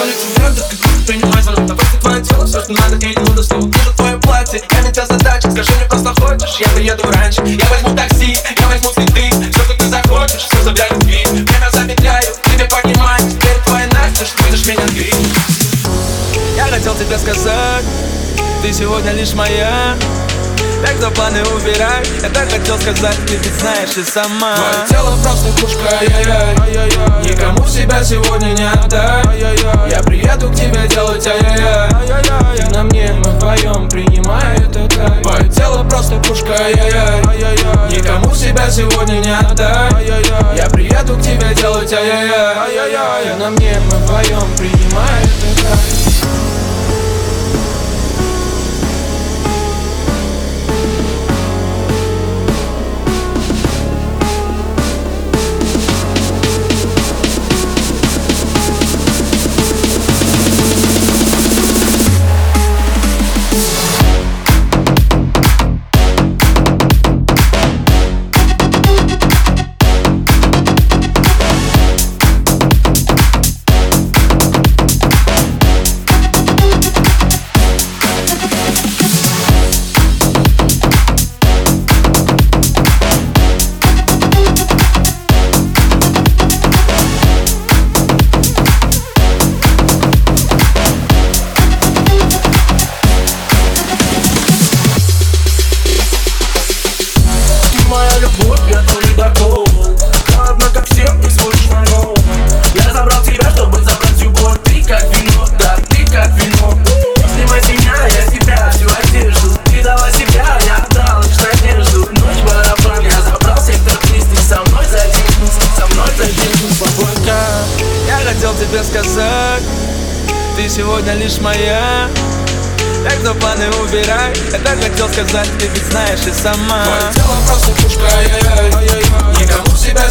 Улицы звезды, ты круто принимай звонок На просто твое тело, все, что надо, и не буду снова Вижу твое платье, я метя задачи Скажи мне, просто хочешь, я приеду раньше. Я возьму такси, я возьму цветы. Все, что ты захочешь, все за любви Время замедляю, тебе понимаю Теперь твоя Настя, что будешь меня греть Я хотел тебе сказать Ты сегодня лишь моя так что планы убирай. Я так хотел сказать, ты ведь знаешь и сама. Твое тело просто пушка, ай-яй-яй. Никому себя сегодня не отдай Я приеду к тебе делать ай-яй-яй. Ты на мне, мы вдвоем принимай это кайф Твое тело просто пушка, ай-яй-яй. Никому себя сегодня не отдай Я приеду к тебе делать ай-яй-яй. Ты на мне, мы вдвоем принимай это кайф хотел тебе сказать Ты сегодня лишь моя. Так что планы убирай. Я так хотел сказать, ты ведь знаешь и сама. Твое тело просто пушка, ай-яй-яй. Никому себя